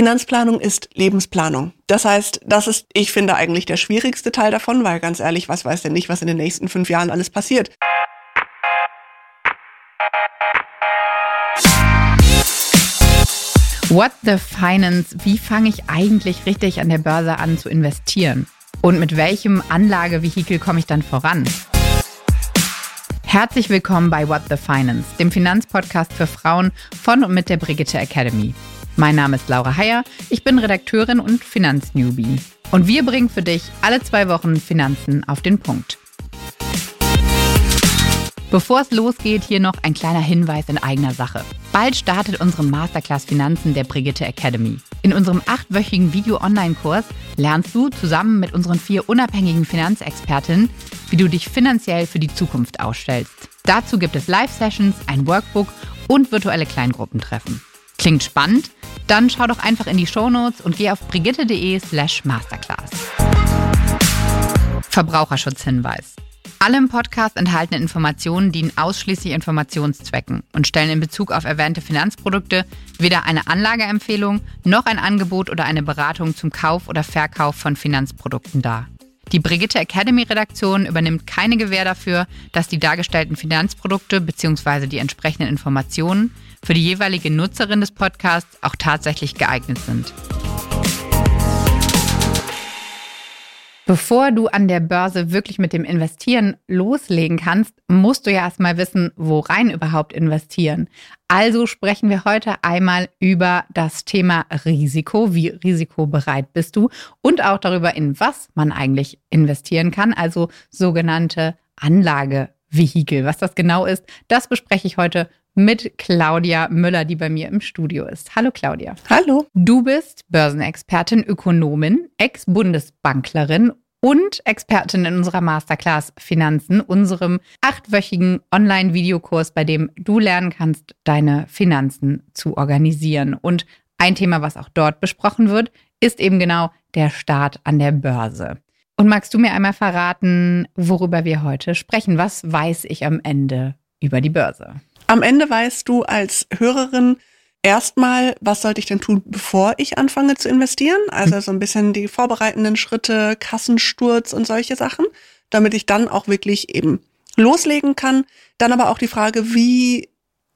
Finanzplanung ist Lebensplanung. Das heißt, das ist, ich finde, eigentlich der schwierigste Teil davon, weil ganz ehrlich, was weiß denn nicht, was in den nächsten fünf Jahren alles passiert. What the Finance? Wie fange ich eigentlich richtig an der Börse an zu investieren? Und mit welchem Anlagevehikel komme ich dann voran? Herzlich willkommen bei What the Finance, dem Finanzpodcast für Frauen von und mit der Brigitte Academy. Mein Name ist Laura Heyer, ich bin Redakteurin und Finanznewbie. Und wir bringen für dich alle zwei Wochen Finanzen auf den Punkt. Bevor es losgeht, hier noch ein kleiner Hinweis in eigener Sache. Bald startet unsere Masterclass Finanzen der Brigitte Academy. In unserem achtwöchigen Video-Online-Kurs lernst du zusammen mit unseren vier unabhängigen Finanzexpertinnen, wie du dich finanziell für die Zukunft ausstellst. Dazu gibt es Live-Sessions, ein Workbook und virtuelle Kleingruppentreffen. Klingt spannend? Dann schau doch einfach in die Shownotes und geh auf brigitte.de slash masterclass. Verbraucherschutzhinweis. Alle im Podcast enthaltenen Informationen dienen ausschließlich Informationszwecken und stellen in Bezug auf erwähnte Finanzprodukte weder eine Anlageempfehlung noch ein Angebot oder eine Beratung zum Kauf oder Verkauf von Finanzprodukten dar. Die Brigitte Academy Redaktion übernimmt keine Gewähr dafür, dass die dargestellten Finanzprodukte bzw. die entsprechenden Informationen für die jeweilige Nutzerin des Podcasts auch tatsächlich geeignet sind. Bevor du an der Börse wirklich mit dem Investieren loslegen kannst, musst du ja erstmal wissen, worein überhaupt investieren. Also sprechen wir heute einmal über das Thema Risiko. Wie risikobereit bist du? Und auch darüber, in was man eigentlich investieren kann, also sogenannte Anlagevehikel. Was das genau ist, das bespreche ich heute mit Claudia Müller, die bei mir im Studio ist. Hallo Claudia. Hallo. Du bist Börsenexpertin, Ökonomin, Ex-Bundesbanklerin und Expertin in unserer Masterclass Finanzen, unserem achtwöchigen Online-Videokurs, bei dem du lernen kannst, deine Finanzen zu organisieren. Und ein Thema, was auch dort besprochen wird, ist eben genau der Start an der Börse. Und magst du mir einmal verraten, worüber wir heute sprechen? Was weiß ich am Ende über die Börse? Am Ende weißt du als Hörerin erstmal, was sollte ich denn tun, bevor ich anfange zu investieren? Also so ein bisschen die vorbereitenden Schritte, Kassensturz und solche Sachen, damit ich dann auch wirklich eben loslegen kann. Dann aber auch die Frage, wie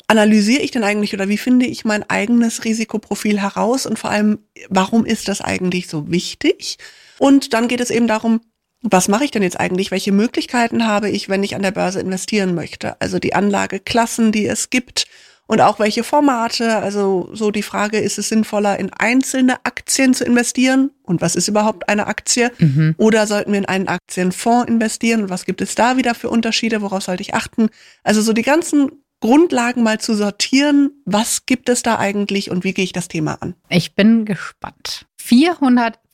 analysiere ich denn eigentlich oder wie finde ich mein eigenes Risikoprofil heraus und vor allem, warum ist das eigentlich so wichtig? Und dann geht es eben darum, was mache ich denn jetzt eigentlich? Welche Möglichkeiten habe ich, wenn ich an der Börse investieren möchte? Also die Anlageklassen, die es gibt und auch welche Formate. Also so die Frage, ist es sinnvoller, in einzelne Aktien zu investieren? Und was ist überhaupt eine Aktie? Mhm. Oder sollten wir in einen Aktienfonds investieren? Und was gibt es da wieder für Unterschiede? Worauf sollte ich achten? Also so die ganzen Grundlagen mal zu sortieren. Was gibt es da eigentlich und wie gehe ich das Thema an? Ich bin gespannt.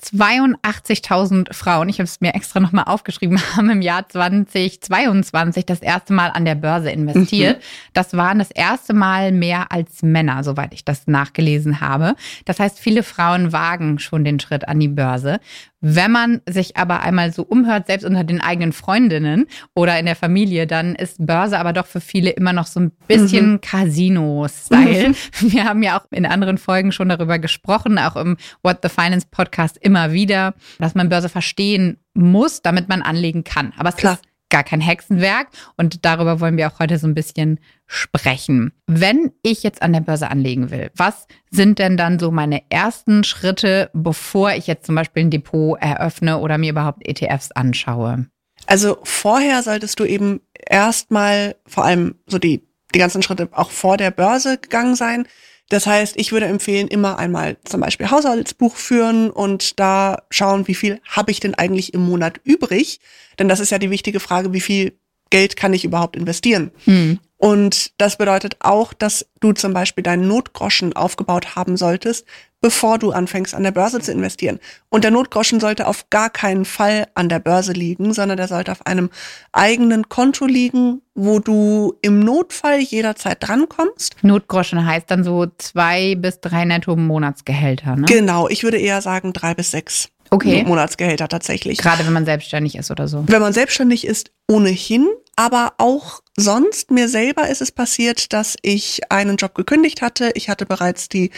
482.000 Frauen, ich habe es mir extra nochmal aufgeschrieben, haben im Jahr 2022 das erste Mal an der Börse investiert. Mhm. Das waren das erste Mal mehr als Männer, soweit ich das nachgelesen habe. Das heißt, viele Frauen wagen schon den Schritt an die Börse. Wenn man sich aber einmal so umhört, selbst unter den eigenen Freundinnen oder in der Familie, dann ist Börse aber doch für viele immer noch so ein bisschen mhm. Casino-Style. Mhm. Wir haben ja auch in anderen Folgen schon darüber gesprochen, auch im What the Finance Podcast immer wieder, dass man Börse verstehen muss, damit man anlegen kann. Aber es Klar. ist gar kein Hexenwerk und darüber wollen wir auch heute so ein bisschen sprechen. Wenn ich jetzt an der Börse anlegen will, was sind denn dann so meine ersten Schritte, bevor ich jetzt zum Beispiel ein Depot eröffne oder mir überhaupt ETFs anschaue? Also vorher solltest du eben erstmal vor allem so die, die ganzen Schritte auch vor der Börse gegangen sein. Das heißt, ich würde empfehlen, immer einmal zum Beispiel Haushaltsbuch führen und da schauen, wie viel habe ich denn eigentlich im Monat übrig. Denn das ist ja die wichtige Frage, wie viel Geld kann ich überhaupt investieren? Hm. Und das bedeutet auch, dass du zum Beispiel deinen Notgroschen aufgebaut haben solltest, bevor du anfängst an der Börse zu investieren. Und der Notgroschen sollte auf gar keinen Fall an der Börse liegen, sondern der sollte auf einem eigenen Konto liegen, wo du im Notfall jederzeit drankommst. Notgroschen heißt dann so zwei bis drei netto Monatsgehälter, ne? Genau, ich würde eher sagen drei bis sechs. Okay. Monatsgehälter tatsächlich. Gerade wenn man selbstständig ist oder so. Wenn man selbstständig ist, ohnehin. Aber auch sonst, mir selber ist es passiert, dass ich einen Job gekündigt hatte. Ich hatte bereits die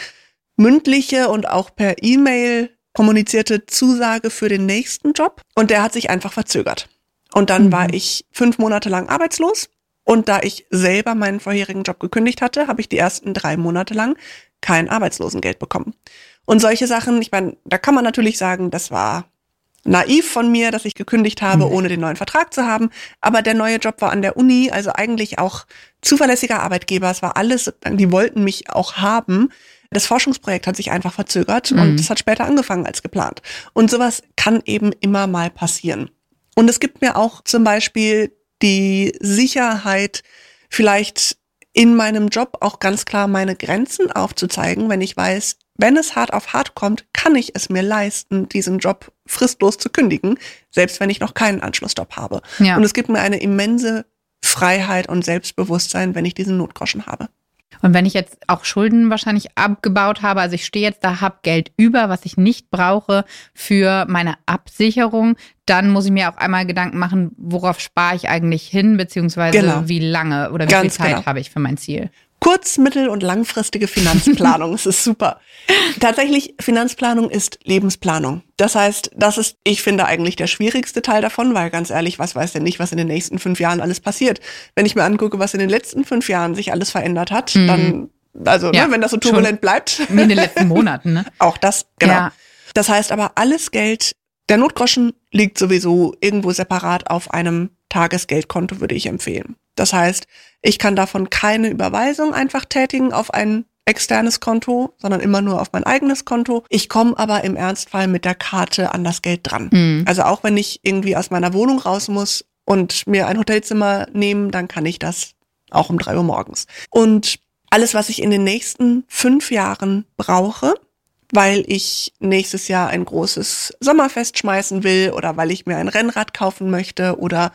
mündliche und auch per E-Mail kommunizierte Zusage für den nächsten Job und der hat sich einfach verzögert. Und dann mhm. war ich fünf Monate lang arbeitslos und da ich selber meinen vorherigen Job gekündigt hatte, habe ich die ersten drei Monate lang kein Arbeitslosengeld bekommen. Und solche Sachen, ich meine, da kann man natürlich sagen, das war naiv von mir, dass ich gekündigt habe, mhm. ohne den neuen Vertrag zu haben. Aber der neue Job war an der Uni, also eigentlich auch zuverlässiger Arbeitgeber. Es war alles, die wollten mich auch haben. Das Forschungsprojekt hat sich einfach verzögert mhm. und es hat später angefangen als geplant. Und sowas kann eben immer mal passieren. Und es gibt mir auch zum Beispiel die Sicherheit, vielleicht in meinem Job auch ganz klar meine Grenzen aufzuzeigen, wenn ich weiß, wenn es hart auf hart kommt, kann ich es mir leisten, diesen Job fristlos zu kündigen, selbst wenn ich noch keinen Anschlussjob habe. Ja. Und es gibt mir eine immense Freiheit und Selbstbewusstsein, wenn ich diesen Notgroschen habe. Und wenn ich jetzt auch Schulden wahrscheinlich abgebaut habe, also ich stehe jetzt da, habe Geld über, was ich nicht brauche für meine Absicherung, dann muss ich mir auch einmal Gedanken machen, worauf spare ich eigentlich hin, beziehungsweise genau. wie lange oder wie Ganz viel Zeit genau. habe ich für mein Ziel kurz-, mittel- und langfristige Finanzplanung. Es ist super. Tatsächlich, Finanzplanung ist Lebensplanung. Das heißt, das ist, ich finde, eigentlich der schwierigste Teil davon, weil ganz ehrlich, was weiß denn nicht, was in den nächsten fünf Jahren alles passiert? Wenn ich mir angucke, was in den letzten fünf Jahren sich alles verändert hat, mhm. dann, also, ne, ja, ne, wenn das so turbulent bleibt. Wie in den letzten Monaten, ne? Auch das, genau. Ja. Das heißt aber, alles Geld, der Notgroschen liegt sowieso irgendwo separat auf einem Tagesgeldkonto, würde ich empfehlen. Das heißt, ich kann davon keine Überweisung einfach tätigen auf ein externes Konto, sondern immer nur auf mein eigenes Konto. Ich komme aber im Ernstfall mit der Karte an das Geld dran. Mhm. Also auch wenn ich irgendwie aus meiner Wohnung raus muss und mir ein Hotelzimmer nehmen, dann kann ich das auch um drei Uhr morgens. Und alles, was ich in den nächsten fünf Jahren brauche, weil ich nächstes Jahr ein großes Sommerfest schmeißen will oder weil ich mir ein Rennrad kaufen möchte oder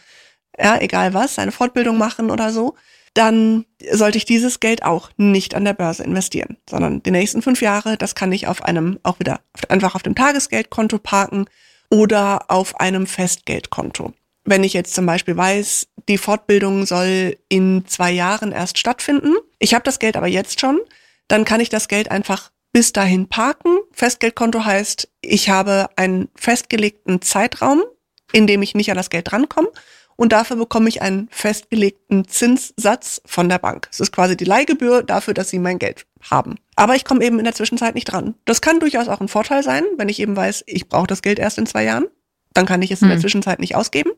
ja, egal was, eine Fortbildung machen oder so, dann sollte ich dieses Geld auch nicht an der Börse investieren, sondern die nächsten fünf Jahre, das kann ich auf einem, auch wieder einfach auf dem Tagesgeldkonto parken oder auf einem Festgeldkonto. Wenn ich jetzt zum Beispiel weiß, die Fortbildung soll in zwei Jahren erst stattfinden, ich habe das Geld aber jetzt schon, dann kann ich das Geld einfach bis dahin parken. Festgeldkonto heißt, ich habe einen festgelegten Zeitraum, in dem ich nicht an das Geld drankomme und dafür bekomme ich einen festgelegten Zinssatz von der Bank. Es ist quasi die Leihgebühr dafür, dass sie mein Geld haben. Aber ich komme eben in der Zwischenzeit nicht dran. Das kann durchaus auch ein Vorteil sein, wenn ich eben weiß, ich brauche das Geld erst in zwei Jahren. Dann kann ich es in der hm. Zwischenzeit nicht ausgeben.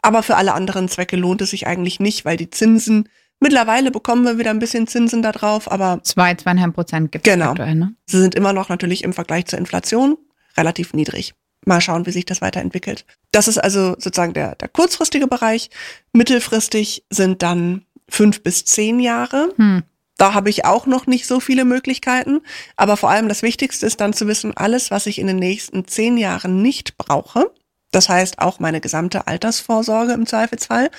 Aber für alle anderen Zwecke lohnt es sich eigentlich nicht, weil die Zinsen Mittlerweile bekommen wir wieder ein bisschen Zinsen da drauf, aber. Zwei, zweieinhalb Prozent gibt es genau. aktuell, ne? Sie sind immer noch natürlich im Vergleich zur Inflation relativ niedrig mal schauen, wie sich das weiterentwickelt. Das ist also sozusagen der, der kurzfristige Bereich. Mittelfristig sind dann fünf bis zehn Jahre. Hm. Da habe ich auch noch nicht so viele Möglichkeiten. Aber vor allem das Wichtigste ist dann zu wissen, alles, was ich in den nächsten zehn Jahren nicht brauche, das heißt auch meine gesamte Altersvorsorge im Zweifelsfall,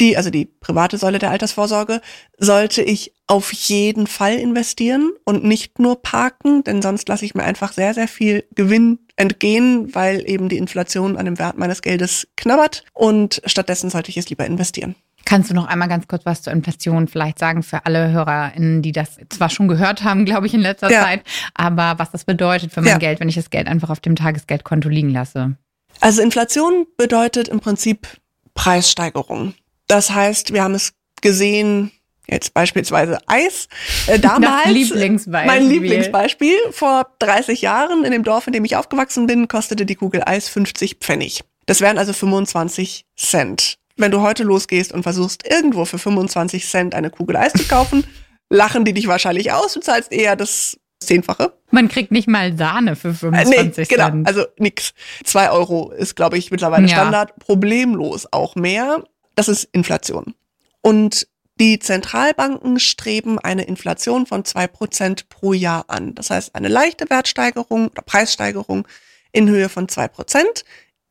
die, also die private Säule der Altersvorsorge, sollte ich auf jeden Fall investieren und nicht nur parken, denn sonst lasse ich mir einfach sehr, sehr viel Gewinn entgehen, weil eben die Inflation an dem Wert meines Geldes knabbert und stattdessen sollte ich es lieber investieren. Kannst du noch einmal ganz kurz was zur Inflation vielleicht sagen für alle HörerInnen, die das zwar schon gehört haben, glaube ich, in letzter ja. Zeit, aber was das bedeutet für mein ja. Geld, wenn ich das Geld einfach auf dem Tagesgeldkonto liegen lasse? Also Inflation bedeutet im Prinzip Preissteigerung. Das heißt, wir haben es gesehen, jetzt beispielsweise Eis. Äh, damals, Lieblingsbeispiel. mein Lieblingsbeispiel, vor 30 Jahren in dem Dorf, in dem ich aufgewachsen bin, kostete die Kugel Eis 50 Pfennig. Das wären also 25 Cent. Wenn du heute losgehst und versuchst, irgendwo für 25 Cent eine Kugel Eis zu kaufen, lachen die dich wahrscheinlich aus. Du zahlst eher das Zehnfache. Man kriegt nicht mal Sahne für 25 äh, nee, genau, Cent. Also nix. Zwei Euro ist, glaube ich, mittlerweile ja. Standard. Problemlos auch mehr. Das ist Inflation. Und die Zentralbanken streben eine Inflation von zwei Prozent pro Jahr an. Das heißt, eine leichte Wertsteigerung oder Preissteigerung in Höhe von zwei Prozent.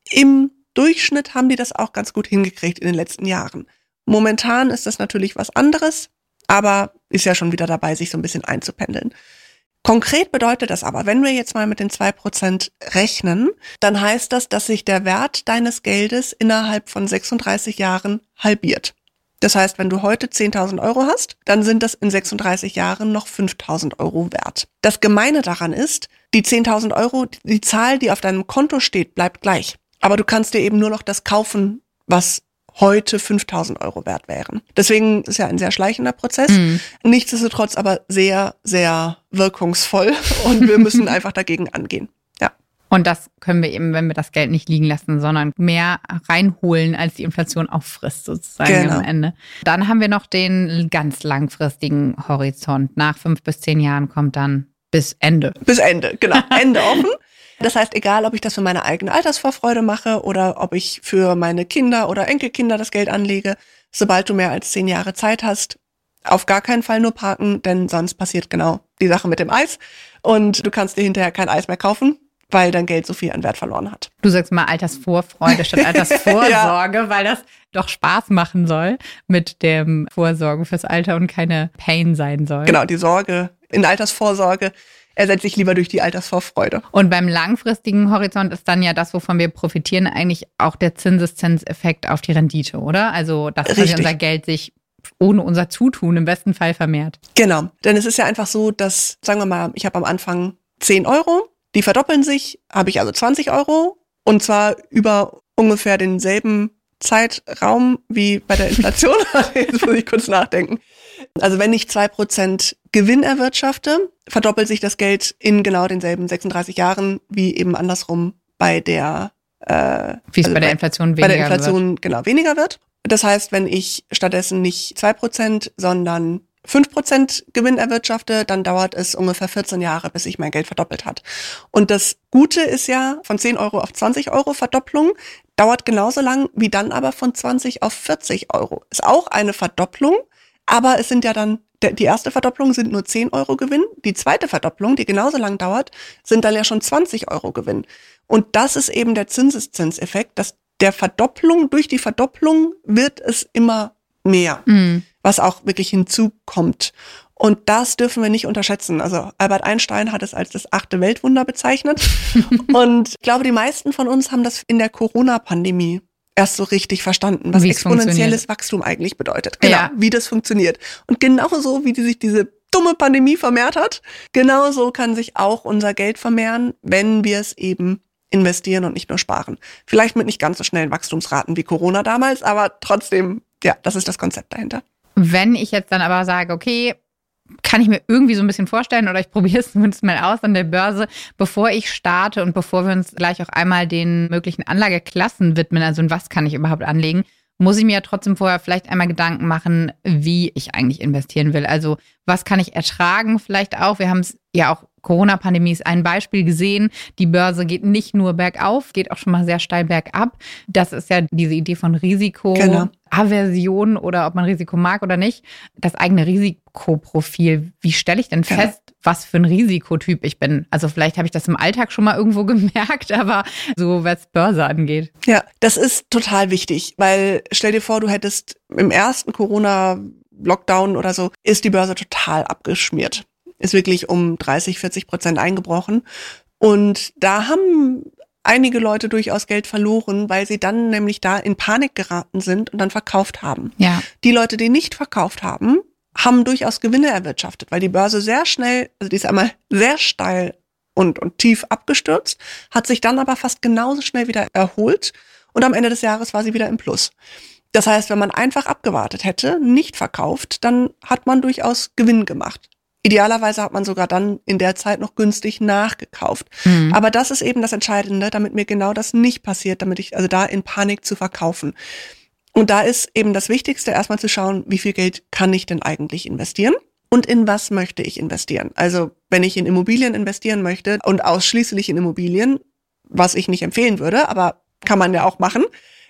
Im Durchschnitt haben die das auch ganz gut hingekriegt in den letzten Jahren. Momentan ist das natürlich was anderes, aber ist ja schon wieder dabei, sich so ein bisschen einzupendeln. Konkret bedeutet das aber, wenn wir jetzt mal mit den zwei Prozent rechnen, dann heißt das, dass sich der Wert deines Geldes innerhalb von 36 Jahren halbiert. Das heißt, wenn du heute 10.000 Euro hast, dann sind das in 36 Jahren noch 5.000 Euro wert. Das Gemeine daran ist, die 10.000 Euro, die Zahl, die auf deinem Konto steht, bleibt gleich. Aber du kannst dir eben nur noch das kaufen, was heute 5000 Euro wert wären. Deswegen ist ja ein sehr schleichender Prozess. Mhm. Nichtsdestotrotz aber sehr, sehr wirkungsvoll und wir müssen einfach dagegen angehen. Ja. Und das können wir eben, wenn wir das Geld nicht liegen lassen, sondern mehr reinholen, als die Inflation auffrisst, sozusagen genau. am Ende. Dann haben wir noch den ganz langfristigen Horizont. Nach fünf bis zehn Jahren kommt dann bis Ende. Bis Ende, genau. Ende offen. Das heißt, egal, ob ich das für meine eigene Altersvorfreude mache oder ob ich für meine Kinder oder Enkelkinder das Geld anlege, sobald du mehr als zehn Jahre Zeit hast, auf gar keinen Fall nur parken, denn sonst passiert genau die Sache mit dem Eis und du kannst dir hinterher kein Eis mehr kaufen, weil dein Geld so viel an Wert verloren hat. Du sagst mal Altersvorfreude statt Altersvorsorge, ja. weil das doch Spaß machen soll mit dem Vorsorgen fürs Alter und keine Pain sein soll. Genau, die Sorge in Altersvorsorge ersetze ich lieber durch die Altersvorfreude. Und beim langfristigen Horizont ist dann ja das, wovon wir profitieren, eigentlich auch der Zinseszinseffekt auf die Rendite, oder? Also, dass unser Geld sich ohne unser Zutun im besten Fall vermehrt. Genau, denn es ist ja einfach so, dass, sagen wir mal, ich habe am Anfang 10 Euro, die verdoppeln sich, habe ich also 20 Euro und zwar über ungefähr denselben Zeitraum wie bei der Inflation. Jetzt muss ich kurz nachdenken. Also wenn ich zwei Prozent Gewinn erwirtschafte, verdoppelt sich das Geld in genau denselben 36 Jahren wie eben andersrum bei der äh, wie es also bei der Inflation weniger bei der Inflation wird. genau weniger wird. Das heißt, wenn ich stattdessen nicht zwei Prozent, sondern 5% Gewinn erwirtschafte, dann dauert es ungefähr 14 Jahre, bis sich mein Geld verdoppelt hat. Und das Gute ist ja, von 10 Euro auf 20 Euro Verdopplung dauert genauso lang wie dann aber von 20 auf 40 Euro. Ist auch eine Verdopplung, aber es sind ja dann, die erste Verdopplung sind nur 10 Euro Gewinn. Die zweite Verdopplung, die genauso lang dauert, sind dann ja schon 20 Euro Gewinn. Und das ist eben der Zinseszinseffekt, dass der Verdopplung, durch die Verdopplung wird es immer mehr, mhm. was auch wirklich hinzukommt. Und das dürfen wir nicht unterschätzen. Also Albert Einstein hat es als das achte Weltwunder bezeichnet. und ich glaube, die meisten von uns haben das in der Corona-Pandemie erst so richtig verstanden, was exponentielles Wachstum eigentlich bedeutet. Genau, ja. wie das funktioniert. Und genauso wie die sich diese dumme Pandemie vermehrt hat, genauso kann sich auch unser Geld vermehren, wenn wir es eben investieren und nicht nur sparen. Vielleicht mit nicht ganz so schnellen Wachstumsraten wie Corona damals, aber trotzdem, ja, das ist das Konzept dahinter. Wenn ich jetzt dann aber sage, okay, kann ich mir irgendwie so ein bisschen vorstellen oder ich probiere es zumindest mal aus an der Börse, bevor ich starte und bevor wir uns gleich auch einmal den möglichen Anlageklassen widmen, also in was kann ich überhaupt anlegen, muss ich mir ja trotzdem vorher vielleicht einmal Gedanken machen, wie ich eigentlich investieren will. Also was kann ich ertragen vielleicht auch. Wir haben es ja auch Corona-Pandemie ist ein Beispiel gesehen. Die Börse geht nicht nur bergauf, geht auch schon mal sehr steil bergab. Das ist ja diese Idee von Risiko. Genau. Aversion oder ob man Risiko mag oder nicht. Das eigene Risikoprofil. Wie stelle ich denn genau. fest, was für ein Risikotyp ich bin? Also vielleicht habe ich das im Alltag schon mal irgendwo gemerkt, aber so was Börse angeht. Ja, das ist total wichtig, weil stell dir vor, du hättest im ersten Corona Lockdown oder so, ist die Börse total abgeschmiert ist wirklich um 30, 40 Prozent eingebrochen. Und da haben einige Leute durchaus Geld verloren, weil sie dann nämlich da in Panik geraten sind und dann verkauft haben. Ja. Die Leute, die nicht verkauft haben, haben durchaus Gewinne erwirtschaftet, weil die Börse sehr schnell, also die ist einmal sehr steil und, und tief abgestürzt, hat sich dann aber fast genauso schnell wieder erholt und am Ende des Jahres war sie wieder im Plus. Das heißt, wenn man einfach abgewartet hätte, nicht verkauft, dann hat man durchaus Gewinn gemacht. Idealerweise hat man sogar dann in der Zeit noch günstig nachgekauft. Mhm. Aber das ist eben das Entscheidende, damit mir genau das nicht passiert, damit ich also da in Panik zu verkaufen. Und da ist eben das Wichtigste, erstmal zu schauen, wie viel Geld kann ich denn eigentlich investieren? Und in was möchte ich investieren? Also, wenn ich in Immobilien investieren möchte und ausschließlich in Immobilien, was ich nicht empfehlen würde, aber kann man ja auch machen,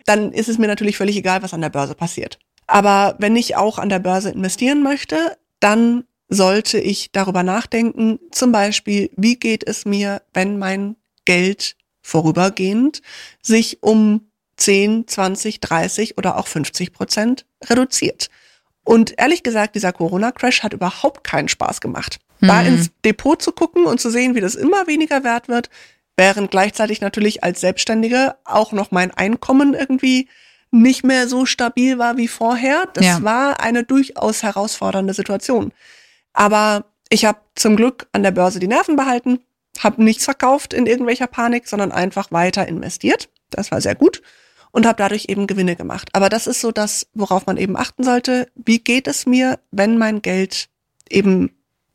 dann ist es mir natürlich völlig egal, was an der Börse passiert. Aber wenn ich auch an der Börse investieren möchte, dann sollte ich darüber nachdenken, zum Beispiel, wie geht es mir, wenn mein Geld vorübergehend sich um 10, 20, 30 oder auch 50 Prozent reduziert. Und ehrlich gesagt, dieser Corona-Crash hat überhaupt keinen Spaß gemacht. Mhm. Da ins Depot zu gucken und zu sehen, wie das immer weniger wert wird, während gleichzeitig natürlich als Selbstständige auch noch mein Einkommen irgendwie nicht mehr so stabil war wie vorher. Das Ja. war eine durchaus herausfordernde Situation. Aber ich habe zum Glück an der Börse die Nerven behalten, habe nichts verkauft in irgendwelcher Panik, sondern einfach weiter investiert. Das war sehr gut und habe dadurch eben Gewinne gemacht. Aber das ist so das, worauf man eben achten sollte. Wie geht es mir, wenn mein Geld eben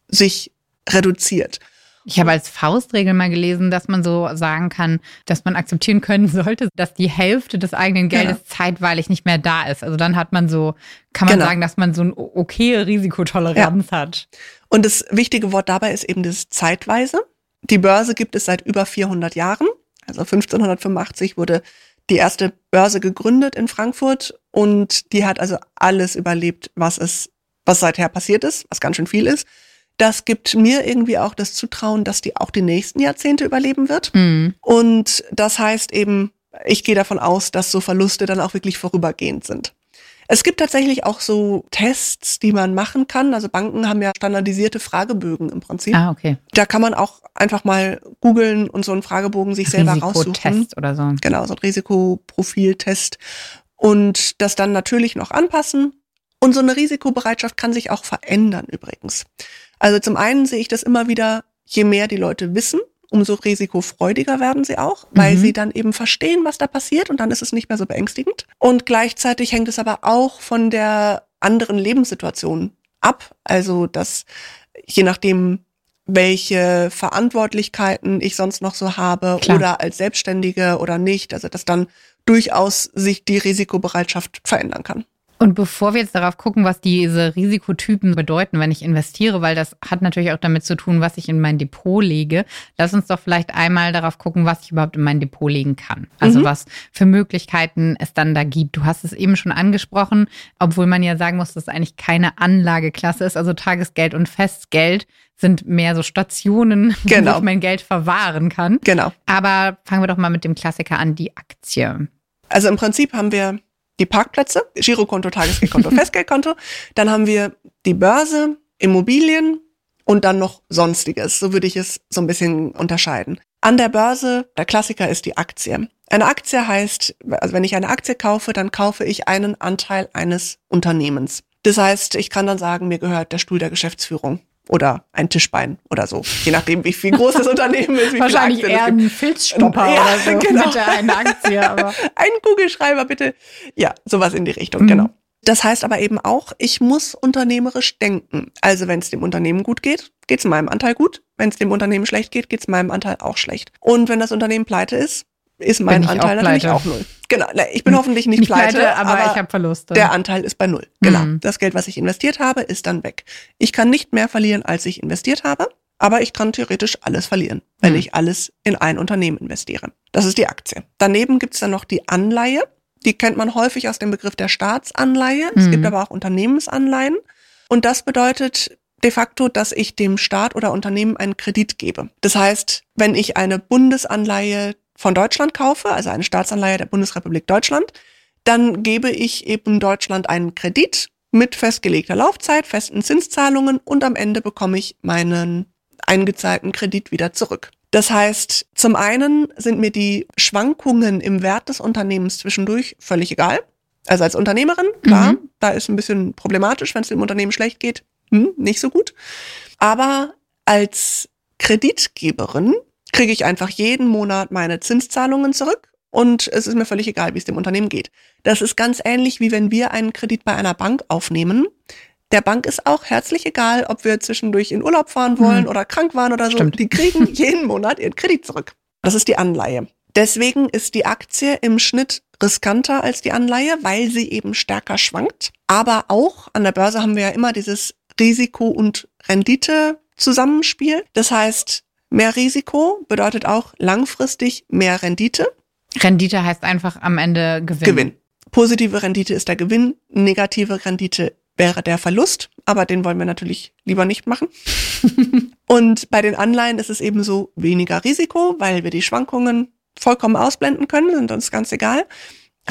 sich reduziert? Ich habe als Faustregel mal gelesen, dass man so sagen kann, dass man akzeptieren können sollte, dass die Hälfte des eigenen Geldes Ja. zeitweilig nicht mehr da ist. Also dann hat man so, kann man Genau. sagen, dass man so eine okay Risikotoleranz hat. Und das wichtige Wort dabei ist eben das zeitweise. Die Börse gibt es seit über 400 Jahren. Also 1585 wurde die erste Börse gegründet in Frankfurt und die hat also alles überlebt, was es, was seither passiert ist, was ganz schön viel ist. Das gibt mir irgendwie auch das Zutrauen, dass die auch die nächsten Jahrzehnte überleben wird. Mhm. Und das heißt eben, ich gehe davon aus, dass so Verluste dann auch wirklich vorübergehend sind. Es gibt tatsächlich auch so Tests, die man machen kann. Also Banken haben ja standardisierte Fragebögen im Prinzip. Ah, okay. Da kann man auch einfach mal googeln und so einen Fragebogen sich selber raussuchen. Risikotest oder so. Genau, so ein Risikoprofiltest. Und das dann natürlich noch anpassen. Und so eine Risikobereitschaft kann sich auch verändern übrigens. Also zum einen sehe ich das immer wieder, je mehr die Leute wissen, umso risikofreudiger werden sie auch, weil Mhm. sie dann eben verstehen, was da passiert und dann ist es nicht mehr so beängstigend. Und gleichzeitig hängt es aber auch von der anderen Lebenssituation ab. Also, dass je nachdem, welche Verantwortlichkeiten ich sonst noch so habe Klar. oder als Selbstständige oder nicht, also dass dann durchaus sich die Risikobereitschaft verändern kann. Und bevor wir jetzt darauf gucken, was diese Risikotypen bedeuten, wenn ich investiere, weil das hat natürlich auch damit zu tun, was ich in mein Depot lege, lass uns doch vielleicht einmal darauf gucken, was ich überhaupt in mein Depot legen kann. Also Mhm. was für Möglichkeiten es dann da gibt. Du hast es eben schon angesprochen, obwohl man ja sagen muss, dass es eigentlich keine Anlageklasse ist. Also Tagesgeld und Festgeld sind mehr so Stationen, Genau. wo ich mein Geld verwahren kann. Genau. Aber fangen wir doch mal mit dem Klassiker an, die Aktie. Also im Prinzip haben wir die Parkplätze, Girokonto, Tagesgeldkonto, Festgeldkonto. Dann haben wir die Börse, Immobilien und dann noch Sonstiges. So würde ich es so ein bisschen unterscheiden. An der Börse, der Klassiker ist die Aktie. Eine Aktie heißt, also wenn ich eine Aktie kaufe, dann kaufe ich einen Anteil eines Unternehmens. Das heißt, ich kann dann sagen, mir gehört der Stuhl der Geschäftsführung oder ein Tischbein oder so. Je nachdem, wie viel groß das Unternehmen ist, wie Wahrscheinlich es eher ein Filzstopper Ja, oder so genau. mit einer Aktie. Aber Ein Kugelschreiber bitte. Ja, sowas in die Richtung, Mhm. genau. Das heißt aber eben auch, ich muss unternehmerisch denken. Also wenn es dem Unternehmen gut geht, geht es meinem Anteil gut. Wenn es dem Unternehmen schlecht geht, geht es meinem Anteil auch schlecht. Und wenn das Unternehmen pleite ist, ist mein Anteil auch natürlich auch null. Genau, ne, ich bin hoffentlich nicht, nicht pleite, pleite, aber, ich habe Verluste. der Anteil ist bei null. Genau. Mhm. Das Geld, was ich investiert habe, ist dann weg. Ich kann nicht mehr verlieren, als ich investiert habe, aber ich kann theoretisch alles verlieren, wenn Mhm. ich alles in ein Unternehmen investiere. Das ist die Aktie. Daneben gibt's dann noch die Anleihe. Die kennt man häufig aus dem Begriff der Staatsanleihe. Es Mhm. gibt aber auch Unternehmensanleihen. Und das bedeutet de facto, dass ich dem Staat oder Unternehmen einen Kredit gebe. Das heißt, wenn ich eine Bundesanleihe von Deutschland kaufe, also eine Staatsanleihe der Bundesrepublik Deutschland, dann gebe ich eben Deutschland einen Kredit mit festgelegter Laufzeit, festen Zinszahlungen und am Ende bekomme ich meinen eingezahlten Kredit wieder zurück. Das heißt, zum einen sind mir die Schwankungen im Wert des Unternehmens zwischendurch völlig egal. Also als Unternehmerin, klar, Mhm. da ist ein bisschen problematisch, wenn es dem Unternehmen schlecht geht, hm, nicht so gut. Aber als Kreditgeberin kriege ich einfach jeden Monat meine Zinszahlungen zurück und es ist mir völlig egal, wie es dem Unternehmen geht. Das ist ganz ähnlich wie wenn wir einen Kredit bei einer Bank aufnehmen. Der Bank ist auch herzlich egal, ob wir zwischendurch in Urlaub fahren wollen Mhm. oder krank waren oder so. Stimmt. Die kriegen jeden Monat ihren Kredit zurück. Das ist die Anleihe. Deswegen ist die Aktie im Schnitt riskanter als die Anleihe, weil sie eben stärker schwankt. Aber auch an der Börse haben wir ja immer dieses Risiko- und Rendite-Zusammenspiel. Das heißt, mehr Risiko bedeutet auch langfristig mehr Rendite. Rendite heißt einfach am Ende Gewinn. Gewinn. Positive Rendite ist der Gewinn, negative Rendite wäre der Verlust, aber den wollen wir natürlich lieber nicht machen. Und bei den Anleihen ist es eben so weniger Risiko, weil wir die Schwankungen vollkommen ausblenden können, sind uns ganz egal.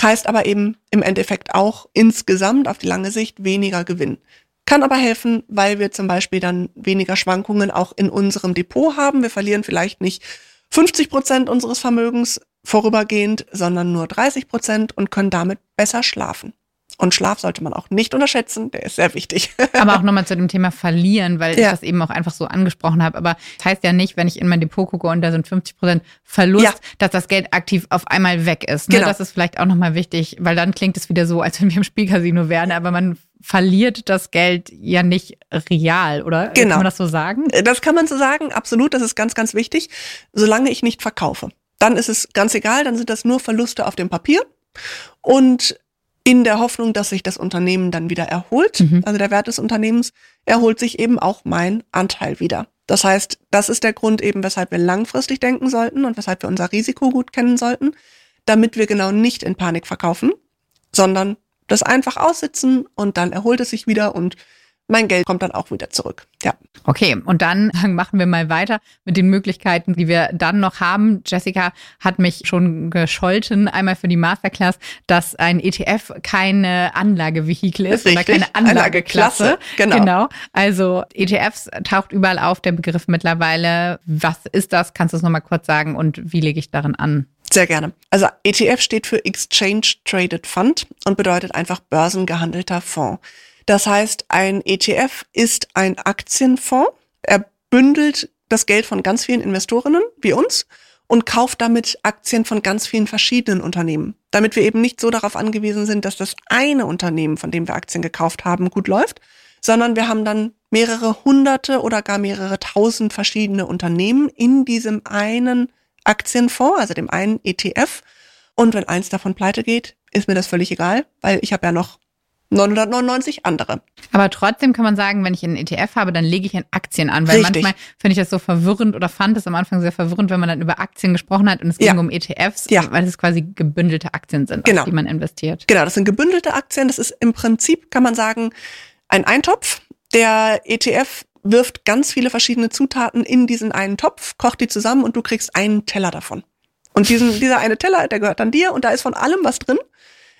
Heißt aber eben im Endeffekt auch insgesamt auf die lange Sicht weniger Gewinn. Kann aber helfen, weil wir zum Beispiel dann weniger Schwankungen auch in unserem Depot haben. Wir verlieren vielleicht nicht 50 Prozent unseres Vermögens, vorübergehend, sondern nur 30 Prozent und können damit besser schlafen. Und Schlaf sollte man auch nicht unterschätzen, der ist sehr wichtig. Aber auch nochmal zu dem Thema verlieren, weil ja. ich das eben auch einfach so angesprochen habe. Aber das heißt ja nicht, wenn ich in mein Depot gucke und da sind 50 Prozent Verlust, ja. dass das Geld aktiv auf einmal weg ist. Ne? Genau. Das ist vielleicht auch nochmal wichtig, weil dann klingt es wieder so, als wenn wir im Spielcasino wären, aber man verliert das Geld ja nicht real, oder? Genau. Kann man das so sagen? Das kann man so sagen, absolut. Das ist ganz, ganz wichtig. Solange ich nicht verkaufe dann ist es ganz egal, dann sind das nur Verluste auf dem Papier. Und in der Hoffnung, dass sich das Unternehmen dann wieder erholt, mhm. also der Wert des Unternehmens, erholt sich eben auch mein Anteil wieder. Das heißt, das ist der Grund eben, weshalb wir langfristig denken sollten und weshalb wir unser Risiko gut kennen sollten, damit wir genau nicht in Panik verkaufen, sondern das einfach aussitzen und dann erholt es sich wieder und mein Geld kommt dann auch wieder zurück. Ja. Okay, und dann machen wir mal weiter mit den Möglichkeiten, die wir dann noch haben. Jessica hat mich schon gescholten, einmal für die Masterclass, dass ein ETF keine Anlagevehikel ist Richtig. oder keine Anlageklasse. Anlageklasse. Genau. genau. Also ETFs taucht überall auf, der Begriff mittlerweile. Was ist das? Kannst du es nochmal kurz sagen und wie lege ich darin an? Sehr gerne. Also ETF steht für Exchange Traded Fund und bedeutet einfach börsengehandelter Fonds. Das heißt, ein ETF ist ein Aktienfonds. Er bündelt das Geld von ganz vielen Investorinnen wie uns und kauft damit Aktien von ganz vielen verschiedenen Unternehmen, damit wir eben nicht so darauf angewiesen sind, dass das eine Unternehmen, von dem wir Aktien gekauft haben, gut läuft, sondern wir haben dann mehrere hunderte oder gar mehrere tausend verschiedene Unternehmen in diesem einen Aktienfonds, also dem einen ETF. Und wenn eins davon pleite geht, ist mir das völlig egal, weil ich habe ja noch 999 andere. Aber trotzdem kann man sagen, wenn ich einen ETF habe, dann lege ich in Aktien an, weil Richtig. manchmal finde ich das so verwirrend oder fand es am Anfang sehr verwirrend, wenn man dann über Aktien gesprochen hat und es ging um ETFs, ja. weil es quasi gebündelte Aktien sind, genau. auf die man investiert. Genau, das sind gebündelte Aktien. Das ist im Prinzip, kann man sagen, ein Eintopf. Der ETF wirft ganz viele verschiedene Zutaten in diesen einen Topf, kocht die zusammen und du kriegst einen Teller davon. Und diesen, dieser eine Teller, der gehört dann dir und da ist von allem was drin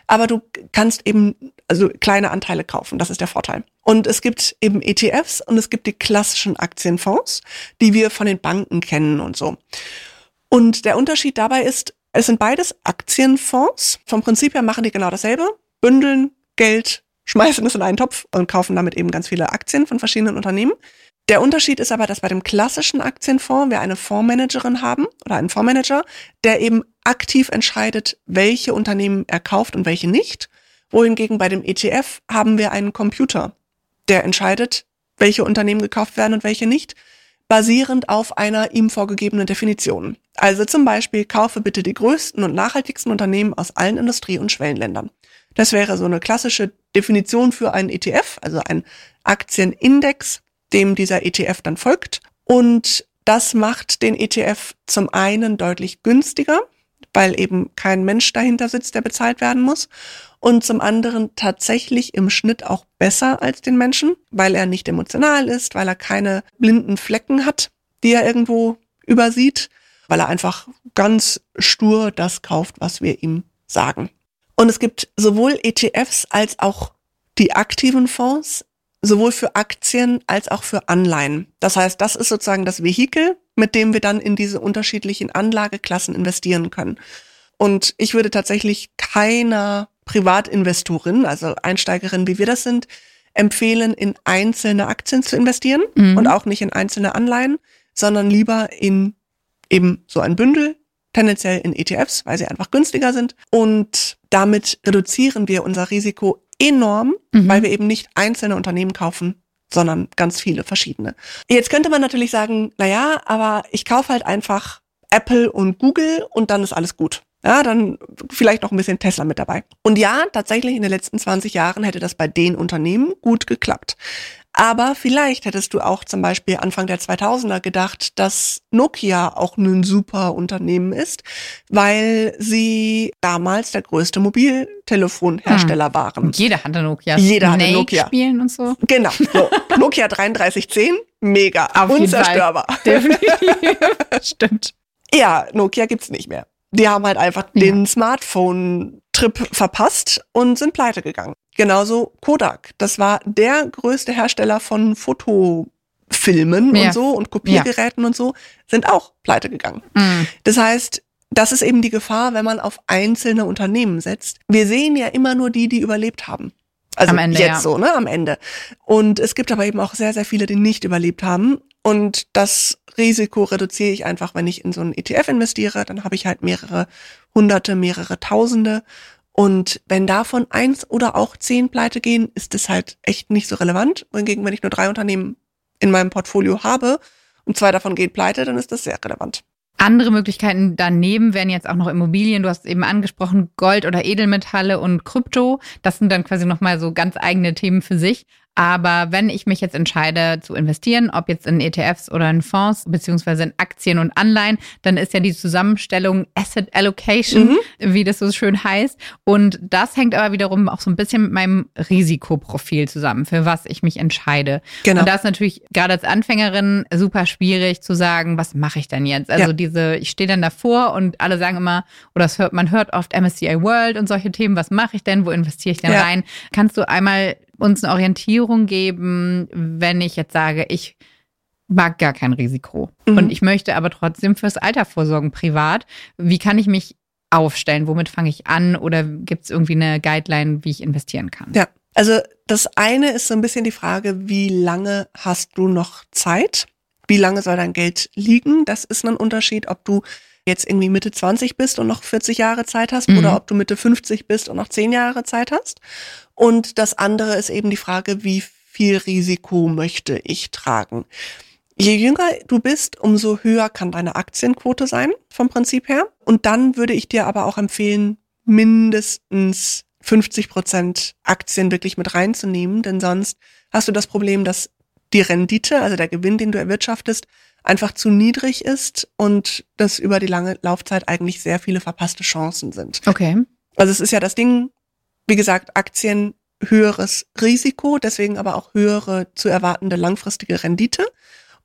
aber du kannst eben also kleine Anteile kaufen. Das ist der Vorteil. Und es gibt eben ETFs und es gibt die klassischen Aktienfonds, die wir von den Banken kennen und so. Und der Unterschied dabei ist, es sind beides Aktienfonds. Vom Prinzip her machen die genau dasselbe. Bündeln Geld, schmeißen es in einen Topf und kaufen damit eben ganz viele Aktien von verschiedenen Unternehmen. Der Unterschied ist aber, dass bei dem klassischen Aktienfonds wir eine Fondsmanagerin haben oder einen Fondsmanager, der eben aktiv entscheidet, welche Unternehmen er kauft und welche nicht. Wohingegen bei dem ETF haben wir einen Computer, der entscheidet, welche Unternehmen gekauft werden und welche nicht, basierend auf einer ihm vorgegebenen Definition. Also zum Beispiel kaufe bitte die größten und nachhaltigsten Unternehmen aus allen Industrie- und Schwellenländern. Das wäre so eine klassische Definition für einen ETF, also ein Aktienindex, dem dieser ETF dann folgt. Und das macht den ETF zum einen deutlich günstiger, weil eben kein Mensch dahinter sitzt, der bezahlt werden muss. Und zum anderen tatsächlich im Schnitt auch besser als den Menschen, weil er nicht emotional ist, weil er keine blinden Flecken hat, die er irgendwo übersieht, weil er einfach ganz stur das kauft, was wir ihm sagen. Und es gibt sowohl ETFs als auch die aktiven Fonds sowohl für Aktien als auch für Anleihen. Das heißt, das ist sozusagen das Vehikel, mit dem wir dann in diese unterschiedlichen Anlageklassen investieren können. Und ich würde tatsächlich keiner Privatinvestorin, also Einsteigerin, wie wir das sind, empfehlen, in einzelne Aktien zu investieren mhm. und auch nicht in einzelne Anleihen, sondern lieber in eben so ein Bündel, tendenziell in ETFs, weil sie einfach günstiger sind. Und damit reduzieren wir unser Risiko enorm, mhm. weil wir eben nicht einzelne Unternehmen kaufen, sondern ganz viele verschiedene. Jetzt könnte man natürlich sagen, na ja, aber ich kaufe halt einfach Apple und Google und dann ist alles gut. Ja, dann vielleicht noch ein bisschen Tesla mit dabei. Und ja, tatsächlich in den letzten 20 Jahren hätte das bei den Unternehmen gut geklappt. Aber vielleicht hättest du auch zum Beispiel Anfang der 2000er gedacht, dass Nokia auch ein super Unternehmen ist, weil sie damals der größte Mobiltelefonhersteller hm. waren. Jeder hatte Nokia. Jeder hatte Snake Nokia. spielen und so. Genau. So. Nokia 3310, mega. Auf unzerstörbar. Definitiv. Stimmt. Ja, Nokia gibt's nicht mehr. Die haben halt einfach ja. den Smartphone-Trip verpasst und sind pleite gegangen. Genauso Kodak. Das war der größte Hersteller von Fotofilmen ja. und so und Kopiergeräten ja. und so, sind auch pleite gegangen. Mhm. Das heißt, das ist eben die Gefahr, wenn man auf einzelne Unternehmen setzt. Wir sehen ja immer nur die, die überlebt haben. Also Am Ende, jetzt ja. so, ne, am Ende. Und es gibt aber eben auch sehr, sehr viele, die nicht überlebt haben. Und das Risiko reduziere ich einfach, wenn ich in so einen ETF investiere. Dann habe ich halt mehrere Hunderte, mehrere Tausende. Und wenn davon eins oder auch zehn pleite gehen, ist das halt echt nicht so relevant. Wohingegen, wenn ich nur drei Unternehmen in meinem Portfolio habe und zwei davon gehen pleite, dann ist das sehr relevant. Andere Möglichkeiten daneben wären jetzt auch noch Immobilien. Du hast eben angesprochen, Gold oder Edelmetalle und Krypto. Das sind dann quasi nochmal so ganz eigene Themen für sich. Aber wenn ich mich jetzt entscheide zu investieren, ob jetzt in ETFs oder in Fonds, beziehungsweise in Aktien und Anleihen, dann ist ja die Zusammenstellung Asset Allocation, Mhm. wie das so schön heißt. Und das hängt aber wiederum auch so ein bisschen mit meinem Risikoprofil zusammen, für was ich mich entscheide. Genau. Und da ist natürlich gerade als Anfängerin super schwierig zu sagen, was mache ich denn jetzt? Also Ja. diese, ich stehe dann davor und alle sagen immer, oder hört, man hört oft MSCI World und solche Themen, was mache ich denn? Wo investiere ich denn Ja. rein? Kannst du einmal uns eine Orientierung geben, wenn ich jetzt sage, ich mag gar kein Risiko Mhm. und ich möchte aber trotzdem fürs Alter vorsorgen privat. Wie kann ich mich aufstellen? Womit fange ich an? Oder gibt es irgendwie eine Guideline, wie ich investieren kann? Ja, also das eine ist so ein bisschen die Frage, wie lange hast du noch Zeit? Wie lange soll dein Geld liegen? Das ist ein Unterschied, ob du jetzt irgendwie Mitte 20 bist und noch 40 Jahre Zeit hast Mhm. oder ob du Mitte 50 bist und noch 10 Jahre Zeit hast. Und das andere ist eben die Frage, wie viel Risiko möchte ich tragen? Je jünger du bist, umso höher kann deine Aktienquote sein, vom Prinzip her. Und dann würde ich dir aber auch empfehlen, mindestens 50 Prozent Aktien wirklich mit reinzunehmen, denn sonst hast du das Problem, dass die Rendite, also der Gewinn, den du erwirtschaftest, einfach zu niedrig ist und dass über die lange Laufzeit eigentlich sehr viele verpasste Chancen sind. Okay. Also es ist ja das Ding, wie gesagt, Aktien höheres Risiko, deswegen aber auch höhere zu erwartende langfristige Rendite.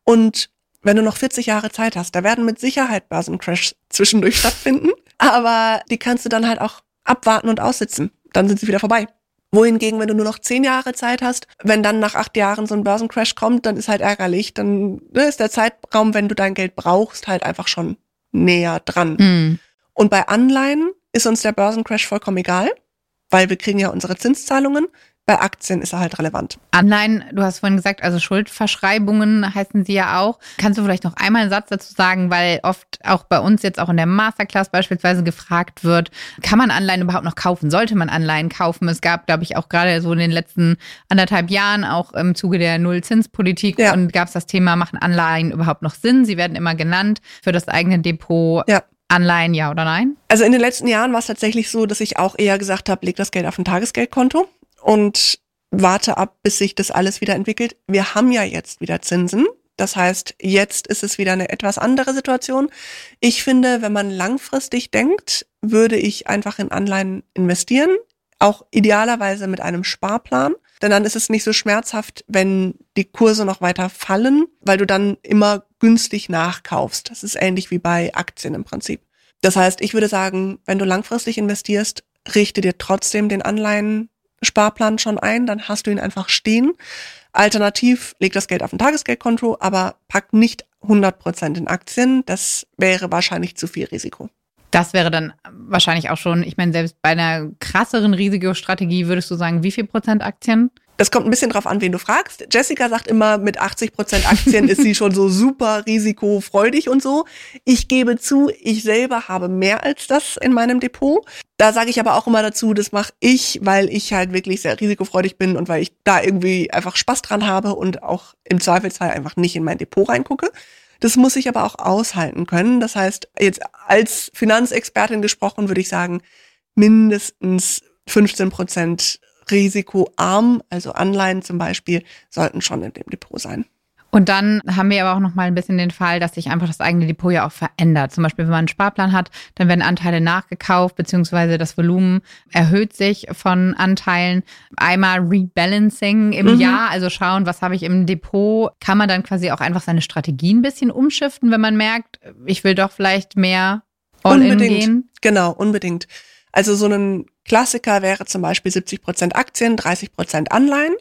Und wenn du noch 40 Jahre Zeit hast, da werden mit Sicherheit Börsencrashs zwischendurch stattfinden, aber die kannst du dann halt auch abwarten und aussitzen. Dann sind sie wieder vorbei. Wohingegen, wenn du nur noch 10 Jahre Zeit hast, wenn dann nach acht Jahren so ein Börsencrash kommt, dann ist halt ärgerlich. Dann ne, ist der Zeitraum, wenn du dein Geld brauchst, halt einfach schon näher dran. Hm. Und bei Anleihen ist uns der Börsencrash vollkommen egal, weil wir kriegen ja unsere Zinszahlungen. Bei Aktien ist er halt relevant. Anleihen, du hast vorhin gesagt, also Schuldverschreibungen heißen sie ja auch. Kannst du vielleicht noch einmal einen Satz dazu sagen, weil oft auch bei uns jetzt auch in der Masterclass beispielsweise gefragt wird, kann man Anleihen überhaupt noch kaufen? Sollte man Anleihen kaufen? Es gab, glaube ich, auch gerade so in den letzten anderthalb Jahren, auch im Zuge der Nullzinspolitik Ja. und gab es das Thema, machen Anleihen überhaupt noch Sinn? Sie werden immer genannt für das eigene Depot. Ja. Anleihen, ja oder nein? Also in den letzten Jahren war es tatsächlich so, dass ich auch eher gesagt habe, leg das Geld auf ein Tagesgeldkonto und warte ab, bis sich das alles wieder entwickelt. Wir haben ja jetzt wieder Zinsen. Das heißt, jetzt ist es wieder eine etwas andere Situation. Ich finde, wenn man langfristig denkt, würde ich einfach in Anleihen investieren, auch idealerweise mit einem Sparplan. Denn dann ist es nicht so schmerzhaft, wenn die Kurse noch weiter fallen, weil du dann immer günstig nachkaufst. Das ist ähnlich wie bei Aktien im Prinzip. Das heißt, ich würde sagen, wenn du langfristig investierst, richte dir trotzdem den Anleihen-Sparplan schon ein, dann hast du ihn einfach stehen. Alternativ leg das Geld auf ein Tagesgeldkonto, aber pack nicht 100% in Aktien. Das wäre wahrscheinlich zu viel Risiko. Das wäre dann wahrscheinlich auch schon, ich meine, selbst bei einer krasseren Risikostrategie würdest du sagen, wie viel Prozent Aktien? Das kommt ein bisschen drauf an, wen du fragst. Jessica sagt immer, mit 80% Aktien ist sie schon so super risikofreudig und so. Ich gebe zu, ich selber habe mehr als das in meinem Depot. Da sage ich aber auch immer dazu, das mache ich, weil ich halt wirklich sehr risikofreudig bin und weil ich da irgendwie einfach Spaß dran habe und auch im Zweifelsfall einfach nicht in mein Depot reingucke. Das muss ich aber auch aushalten können. Das heißt, jetzt als Finanzexpertin gesprochen, würde ich sagen, mindestens 15 Prozent risikoarm, also Anleihen zum Beispiel, sollten schon in dem Depot sein. Und dann haben wir aber auch noch mal ein bisschen den Fall, dass sich einfach das eigene Depot ja auch verändert. Zum Beispiel, wenn man einen Sparplan hat, dann werden Anteile nachgekauft, beziehungsweise das Volumen erhöht sich von Anteilen. Einmal Rebalancing im Mhm. Jahr, also schauen, was habe ich im Depot. Kann man dann quasi auch einfach seine Strategie ein bisschen umschiften, wenn man merkt, ich will doch vielleicht mehr All-in Unbedingt. gehen? Genau, unbedingt. Also so ein Klassiker wäre zum Beispiel 70 Prozent Aktien, 30 Prozent Anleihen.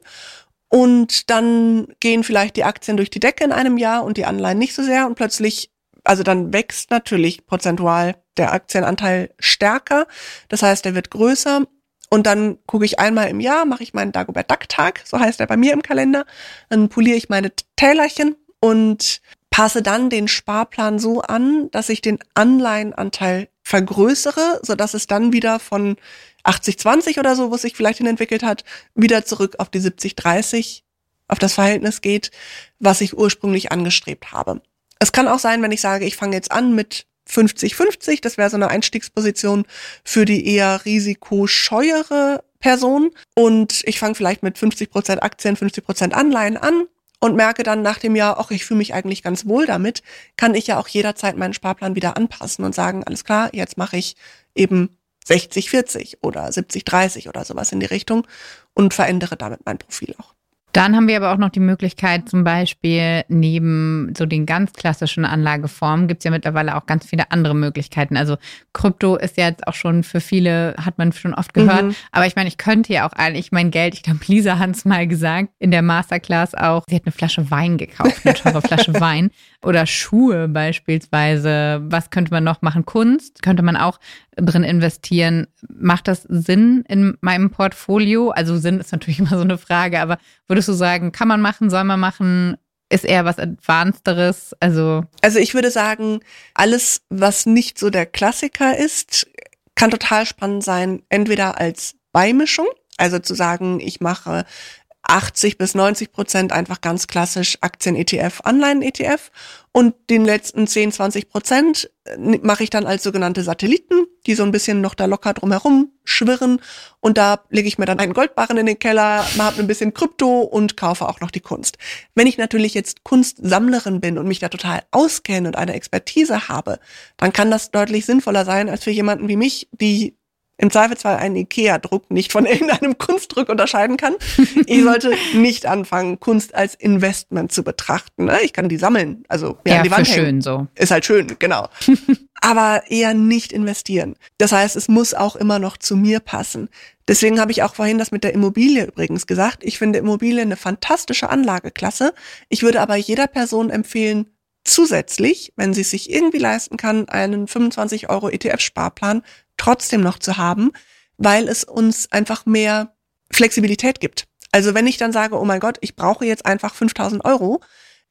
Und dann gehen vielleicht die Aktien durch die Decke in einem Jahr und die Anleihen nicht so sehr und plötzlich Also dann wächst natürlich prozentual der Aktienanteil stärker. Das heißt, er wird größer. Und dann gucke ich einmal im Jahr, mache ich meinen Dagobert Duck Tag, so heißt er bei mir im Kalender. Dann poliere ich meine Tälerchen und passe dann den Sparplan so an, dass ich den Anleihenanteil vergrößere, so dass es dann wieder von 80-20 oder so, wo es sich vielleicht hin entwickelt hat, wieder zurück auf die 70-30 auf das Verhältnis geht, was ich ursprünglich angestrebt habe. Es kann auch sein, wenn ich sage, ich fange jetzt an mit 50-50, das wäre so eine Einstiegsposition für die eher risikoscheuere Person und ich fange vielleicht mit 50 Prozent Aktien, 50 Prozent Anleihen an und merke dann nach dem Jahr, ach, ich fühle mich eigentlich ganz wohl damit, kann ich ja auch jederzeit meinen Sparplan wieder anpassen und sagen, alles klar, jetzt mache ich eben 60, 40 oder 70, 30 oder sowas in die Richtung und verändere damit mein Profil auch. Dann haben wir aber auch noch die Möglichkeit, zum Beispiel neben so den ganz klassischen Anlageformen gibt es ja mittlerweile auch ganz viele andere Möglichkeiten. Also Krypto ist ja jetzt auch schon für viele, hat man schon oft gehört. Mhm. Aber ich meine, ich könnte ja auch eigentlich mein Geld, ich glaube, Lisa hat es mal gesagt, in der Masterclass auch, sie hat eine Flasche Wein gekauft, eine teure Flasche Wein. Oder Schuhe beispielsweise. Was könnte man noch machen? Kunst könnte man auch drin investieren. Macht das Sinn in meinem Portfolio? Also Sinn ist natürlich immer so eine Frage, aber würdest du sagen, kann man machen, soll man machen? Ist eher was Advancederes? Also, also ich würde sagen, alles, was nicht so der Klassiker ist, kann total spannend sein, entweder als Beimischung, also zu sagen, ich mache 80 bis 90 Prozent einfach ganz klassisch Aktien-ETF, Anleihen-ETF und den letzten 10, 20 Prozent äh, mache ich dann als sogenannte Satelliten, die so ein bisschen noch da locker drumherum schwirren und da lege ich mir dann einen Goldbarren in den Keller, habe ein bisschen Krypto und kaufe auch noch die Kunst. Wenn ich natürlich jetzt Kunstsammlerin bin und mich da total auskenne und eine Expertise habe, dann kann das deutlich sinnvoller sein als für jemanden wie mich, die im Zweifelsfall einen Ikea-Druck nicht von irgendeinem Kunstdruck unterscheiden kann. Ich sollte nicht anfangen, Kunst als Investment zu betrachten. Ne? Ich kann die sammeln, also ja, die Wand schön so. Ist halt schön, genau. Aber eher nicht investieren. Das heißt, es muss auch immer noch zu mir passen. Deswegen habe ich auch vorhin das mit der Immobilie übrigens gesagt. Ich finde Immobilie eine fantastische Anlageklasse. Ich würde aber jeder Person empfehlen, zusätzlich, wenn sie es sich irgendwie leisten kann, einen 25 Euro ETF-Sparplan trotzdem noch zu haben, weil es uns einfach mehr Flexibilität gibt. Also wenn ich dann sage, oh mein Gott, ich brauche jetzt einfach 5000 Euro,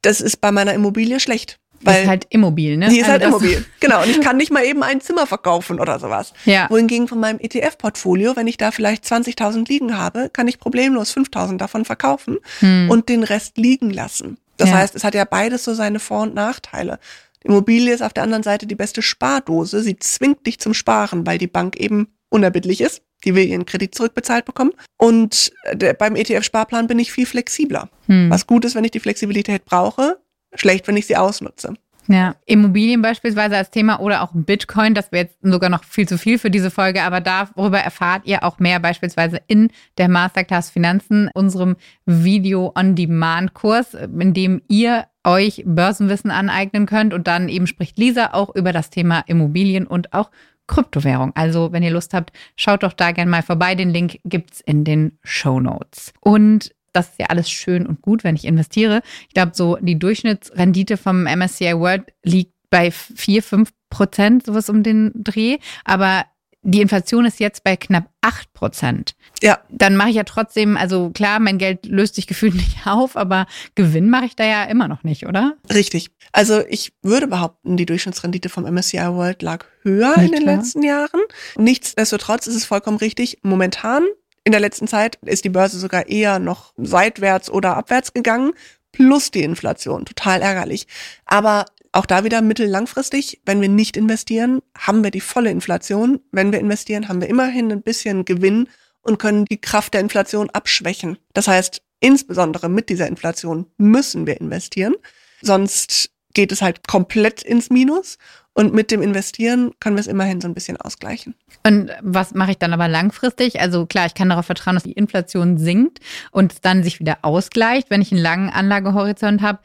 das ist bei meiner Immobilie schlecht. Weil ist halt immobil, ne? Die ist also halt immobil. Genau. Und ich kann nicht mal eben ein Zimmer verkaufen oder sowas. Ja. Wohingegen von meinem ETF-Portfolio, wenn ich da vielleicht 20.000 liegen habe, kann ich problemlos 5.000 davon verkaufen hm. und den Rest liegen lassen. Das ja. heißt, es hat ja beides so seine Vor- und Nachteile. Immobilie ist auf der anderen Seite die beste Spardose. Sie zwingt dich zum Sparen, weil die Bank eben unerbittlich ist. Die will ihren Kredit zurückbezahlt bekommen. Und äh, der, beim ETF-Sparplan bin ich viel flexibler. Hm. Was gut ist, wenn ich die Flexibilität brauche, schlecht, wenn ich sie ausnutze. Ja, Immobilien beispielsweise als Thema oder auch Bitcoin, das wäre jetzt sogar noch viel zu viel für diese Folge, aber darüber erfahrt ihr auch mehr beispielsweise in der Masterclass Finanzen, unserem Video-on-Demand-Kurs, in dem ihr euch Börsenwissen aneignen könnt. Und dann eben spricht Lisa auch über das Thema Immobilien und auch Kryptowährung. Also, wenn ihr Lust habt, schaut doch da gerne mal vorbei. Den Link gibt's in den Show Notes. Und das ist ja alles schön und gut, wenn ich investiere. Ich glaube, so die Durchschnittsrendite vom MSCI World liegt bei 4, 5 Prozent, sowas um den Dreh. Aber die Inflation ist jetzt bei knapp 8 Prozent. Ja. Dann mache ich ja trotzdem, also klar, mein Geld löst sich gefühlt nicht auf, aber Gewinn mache ich da ja immer noch nicht, oder? Richtig. Also ich würde behaupten, die Durchschnittsrendite vom MSCI World lag höher ja, in den klar. letzten Jahren. Nichtsdestotrotz ist es vollkommen richtig. Momentan in der letzten Zeit ist die Börse sogar eher noch seitwärts oder abwärts gegangen, plus die Inflation. Total ärgerlich. Aber auch da wieder mittellangfristig, wenn wir nicht investieren, haben wir die volle Inflation. Wenn wir investieren, haben wir immerhin ein bisschen Gewinn und können die Kraft der Inflation abschwächen. Das heißt, insbesondere mit dieser Inflation müssen wir investieren. Sonst geht es halt komplett ins Minus. Und mit dem Investieren können wir es immerhin so ein bisschen ausgleichen. Und was mache ich dann aber langfristig? Also klar, ich kann darauf vertrauen, dass die Inflation sinkt und dann sich wieder ausgleicht, wenn ich einen langen Anlagehorizont habe.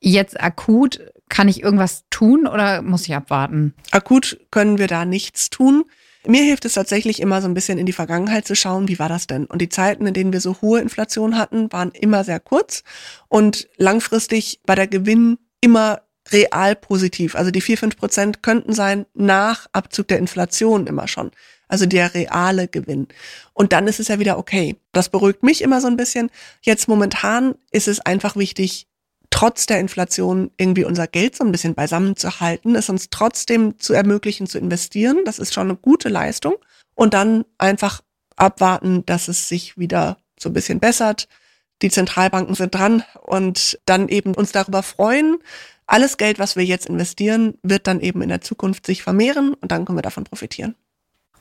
Jetzt akut kann ich irgendwas tun oder muss ich abwarten? Akut können wir da nichts tun. Mir hilft es tatsächlich immer so ein bisschen in die Vergangenheit zu schauen, wie war das denn? Und die Zeiten, in denen wir so hohe Inflation hatten, waren immer sehr kurz und langfristig war der Gewinn immer real positiv. Also die vier fünf Prozent könnten sein nach Abzug der Inflation immer schon. Also der reale Gewinn. Und dann ist es ja wieder okay. Das beruhigt mich immer so ein bisschen. Jetzt momentan ist es einfach wichtig, trotz der Inflation irgendwie unser Geld so ein bisschen beisammen zu halten, es uns trotzdem zu ermöglichen zu investieren. Das ist schon eine gute Leistung. Und dann einfach abwarten, dass es sich wieder so ein bisschen bessert. Die Zentralbanken sind dran und dann eben uns darüber freuen. Alles Geld, was wir jetzt investieren, wird dann eben in der Zukunft sich vermehren und dann können wir davon profitieren.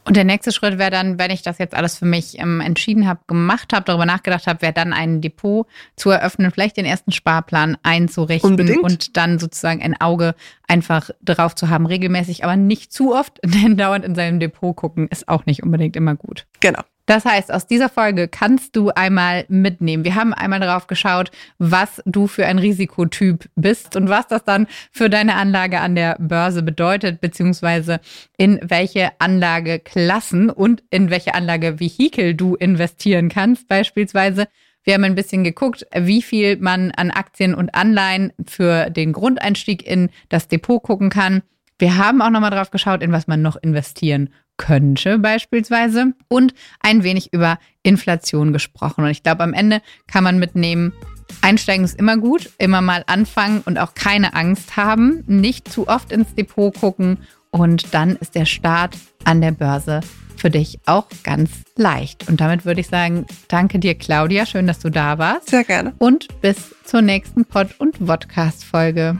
Und der nächste Schritt wäre dann, wenn ich das jetzt alles für mich ähm, entschieden habe, gemacht habe, darüber nachgedacht habe, wäre dann ein Depot zu eröffnen, vielleicht den ersten Sparplan einzurichten Unbedingt. und dann sozusagen ein Auge einfach drauf zu haben, regelmäßig, aber nicht zu oft, denn dauernd in seinem Depot gucken ist auch nicht unbedingt immer gut. Genau. Das heißt, aus dieser Folge kannst du einmal mitnehmen. Wir haben einmal darauf geschaut, was du für ein Risikotyp bist und was das dann für deine Anlage an der Börse bedeutet, beziehungsweise in welche Anlageklassen und in welche Anlagevehikel du investieren kannst, beispielsweise. Wir haben ein bisschen geguckt, wie viel man an Aktien und Anleihen für den Grundeinstieg in das Depot gucken kann. Wir haben auch nochmal drauf geschaut, in was man noch investieren könnte beispielsweise und ein wenig über Inflation gesprochen. Und ich glaube, am Ende kann man mitnehmen, Einsteigen ist immer gut, immer mal anfangen und auch keine Angst haben, nicht zu oft ins Depot gucken und dann ist der Start an der Börse für dich auch ganz leicht. Und damit würde ich sagen, danke dir, Claudia. Schön, dass du da warst. Sehr gerne. Und bis zur nächsten Pod- und Podcast-Folge.